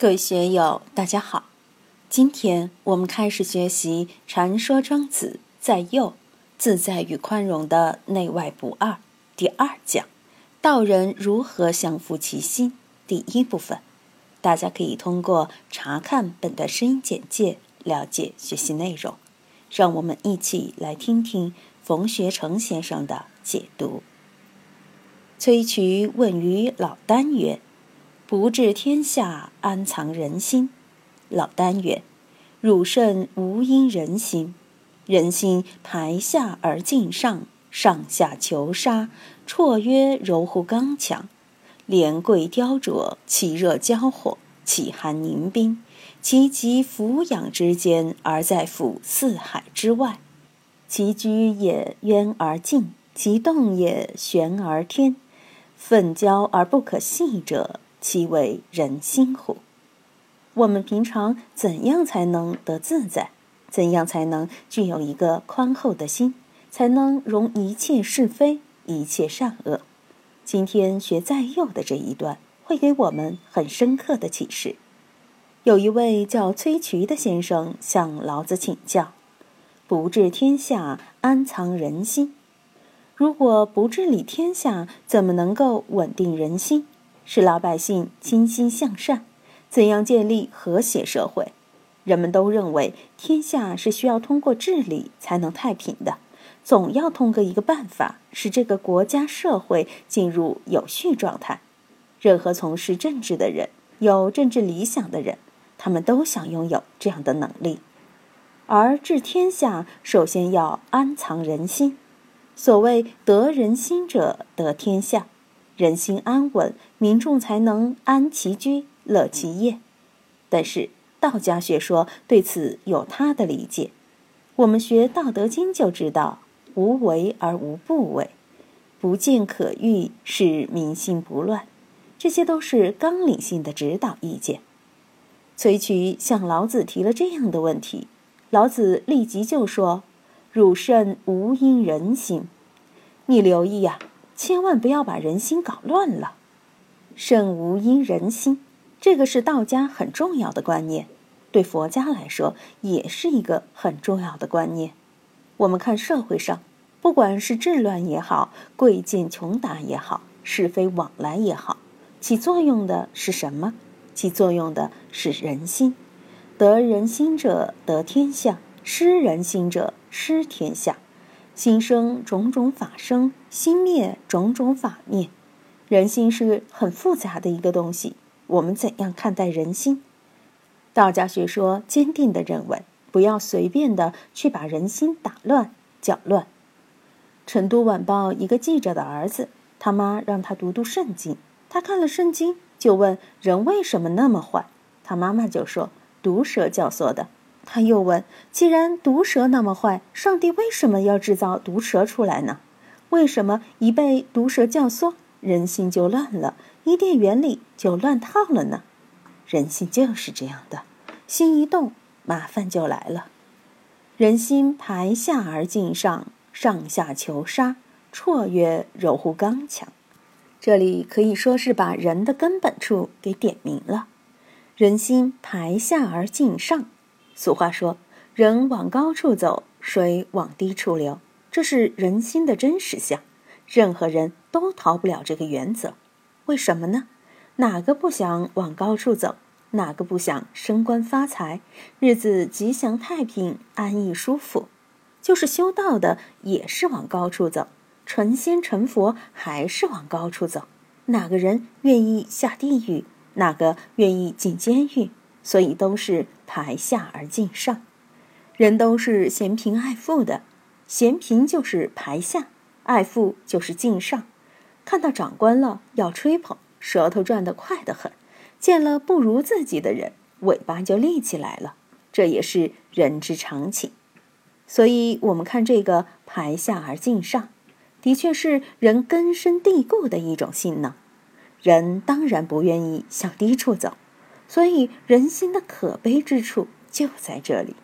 各位学友，大家好。今天我们开始学习《传说庄子在右自在与宽容的内外不二》第二讲“道人如何降服其心”第一部分。大家可以通过查看本段声音简介了解学习内容。让我们一起来听听冯学成先生的解读。崔渠问于老聃曰。不治天下，安藏人心？老聃曰：“汝甚无因人心。人心排下而进上，上下求杀，绰约柔乎刚强。连贵雕琢，其热交火，其寒凝冰。其极俯仰之间，而在俯四海之外。其居也渊而静，其动也玄而天。愤交而不可细者。”其为人心乎？我们平常怎样才能得自在？怎样才能具有一个宽厚的心？才能容一切是非、一切善恶？今天学在右的这一段，会给我们很深刻的启示。有一位叫崔渠的先生向老子请教：“不治天下，安藏人心？如果不治理天下，怎么能够稳定人心？”使老百姓倾心向善，怎样建立和谐社会？人们都认为天下是需要通过治理才能太平的，总要通过一个办法，使这个国家社会进入有序状态。任何从事政治的人，有政治理想的人，他们都想拥有这样的能力。而治天下，首先要安藏人心。所谓得人心者，得天下。人心安稳，民众才能安其居、乐其业。但是道家学说对此有他的理解。我们学《道德经》就知道：“无为而无不为，不见可欲，使民心不乱。”这些都是纲领性的指导意见。崔渠向老子提了这样的问题，老子立即就说：“汝甚无因人心。”你留意呀。千万不要把人心搞乱了。圣无因人心，这个是道家很重要的观念，对佛家来说也是一个很重要的观念。我们看社会上，不管是治乱也好，贵贱穷达也好，是非往来也好，起作用的是什么？起作用的是人心。得人心者得天下，失人心者失天下。心生种种法生，心灭种种法灭。人心是很复杂的一个东西。我们怎样看待人心？道家学说坚定地认为，不要随便的去把人心打乱、搅乱。成都晚报一个记者的儿子，他妈让他读读圣经，他看了圣经，就问人为什么那么坏？他妈妈就说毒蛇教唆的。他又问：“既然毒蛇那么坏，上帝为什么要制造毒蛇出来呢？为什么一被毒蛇教唆，人心就乱了，伊甸园里就乱套了呢？人心就是这样的，心一动，麻烦就来了。人心排下而进上，上下求杀，绰约柔乎刚强。这里可以说是把人的根本处给点明了。人心排下而进上。”俗话说：“人往高处走，水往低处流。”这是人心的真实相，任何人都逃不了这个原则。为什么呢？哪个不想往高处走？哪个不想升官发财，日子吉祥太平、安逸舒服？就是修道的，也是往高处走；成仙成佛，还是往高处走。哪个人愿意下地狱？哪个愿意进监狱？所以都是排下而进上，人都是嫌贫爱富的，嫌贫就是排下，爱富就是敬上。看到长官了要吹捧，舌头转得快得很；见了不如自己的人，尾巴就立起来了。这也是人之常情。所以，我们看这个排下而敬上，的确是人根深蒂固的一种性能。人当然不愿意向低处走。所以，人心的可悲之处就在这里。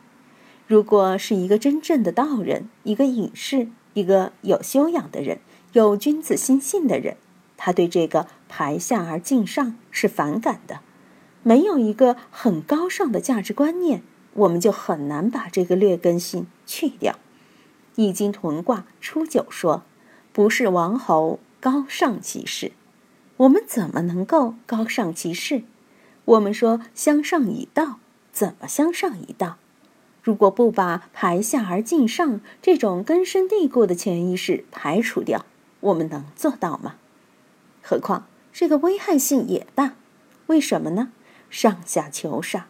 如果是一个真正的道人，一个隐士，一个有修养的人，有君子心性的人，他对这个排下而敬上是反感的。没有一个很高尚的价值观念，我们就很难把这个劣根性去掉。《易经》屯卦初九说：“不是王侯，高尚其事。”我们怎么能够高尚其事？我们说向上以道，怎么向上以道？如果不把排下而进上这种根深蒂固的潜意识排除掉，我们能做到吗？何况这个危害性也大。为什么呢？上下求上，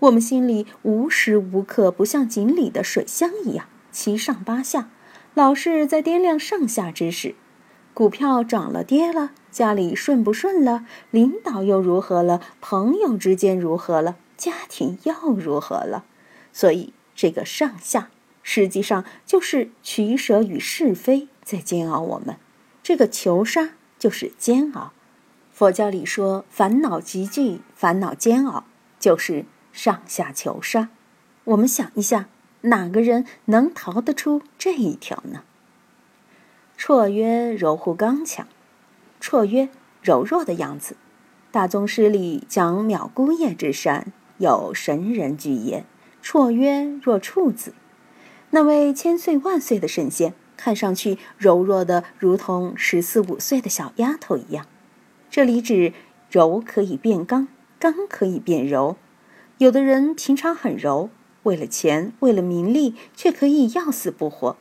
我们心里无时无刻不像井里的水箱一样七上八下，老是在掂量上下之事。股票涨了跌了，家里顺不顺了，领导又如何了，朋友之间如何了，家庭又如何了？所以。这个上下实际上就是取舍与是非在煎熬我们，这个求杀就是煎熬。佛教里说烦恼集聚、烦恼煎熬，就是上下求杀。我们想一下，哪个人能逃得出这一条呢？绰约柔乎刚强，绰约柔弱的样子。大宗师里讲藐姑叶之山，有神人居焉。绰约若处子，那位千岁万岁的神仙，看上去柔弱的如同十四五岁的小丫头一样。这里指柔可以变刚，刚可以变柔。有的人平常很柔，为了钱，为了名利，却可以要死不活。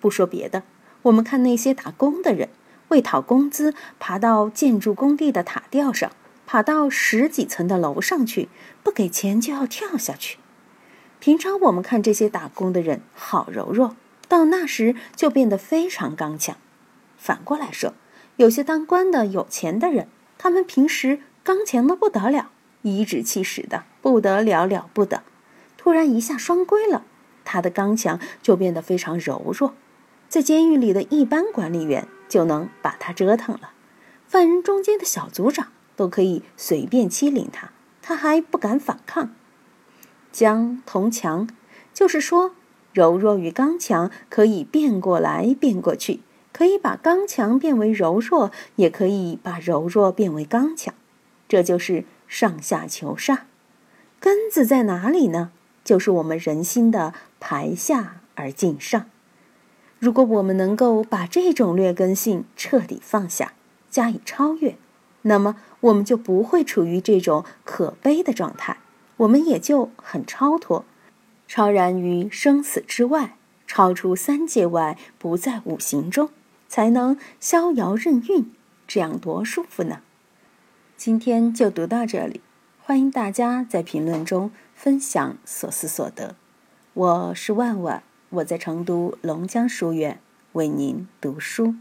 不说别的，我们看那些打工的人，为讨工资，爬到建筑工地的塔吊上，爬到十几层的楼上去，不给钱就要跳下去。平常我们看这些打工的人好柔弱，到那时就变得非常刚强。反过来说，有些当官的有钱的人，他们平时刚强的不得了，颐指气使的不得了了不得，突然一下双规了，他的刚强就变得非常柔弱。在监狱里的一般管理员就能把他折腾了，犯人中间的小组长都可以随便欺凌他，他还不敢反抗。将同强，就是说，柔弱与刚强可以变过来变过去，可以把刚强变为柔弱，也可以把柔弱变为刚强，这就是上下求上。根子在哪里呢？就是我们人心的排下而进上。如果我们能够把这种劣根性彻底放下，加以超越，那么我们就不会处于这种可悲的状态。我们也就很超脱，超然于生死之外，超出三界外，不在五行中，才能逍遥任运，这样多舒服呢！今天就读到这里，欢迎大家在评论中分享所思所得。我是万万，我在成都龙江书院为您读书。